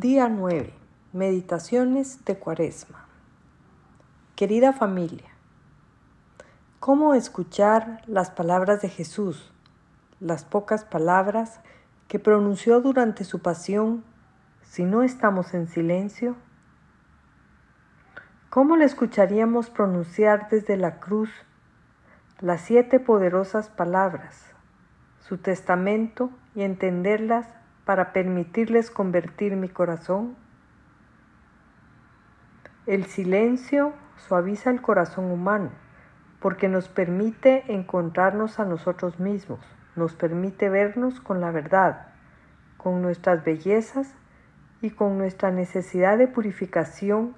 Día 9. Meditaciones de Cuaresma. Querida familia, ¿cómo escuchar las palabras de Jesús, las pocas palabras que pronunció durante su pasión si no estamos en silencio? ¿Cómo le escucharíamos pronunciar desde la cruz las siete poderosas palabras, su testamento y entenderlas para permitirles convertir mi corazón? El silencio suaviza el corazón humano porque nos permite encontrarnos a nosotros mismos, nos permite vernos con la verdad, con nuestras bellezas y con nuestra necesidad de purificación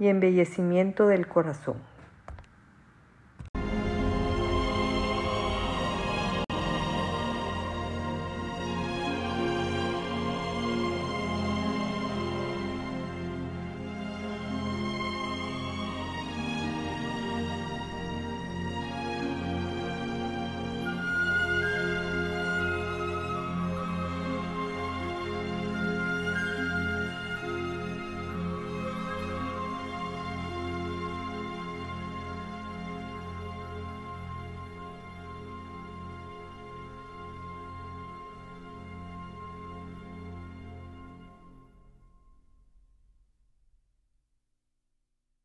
y embellecimiento del corazón.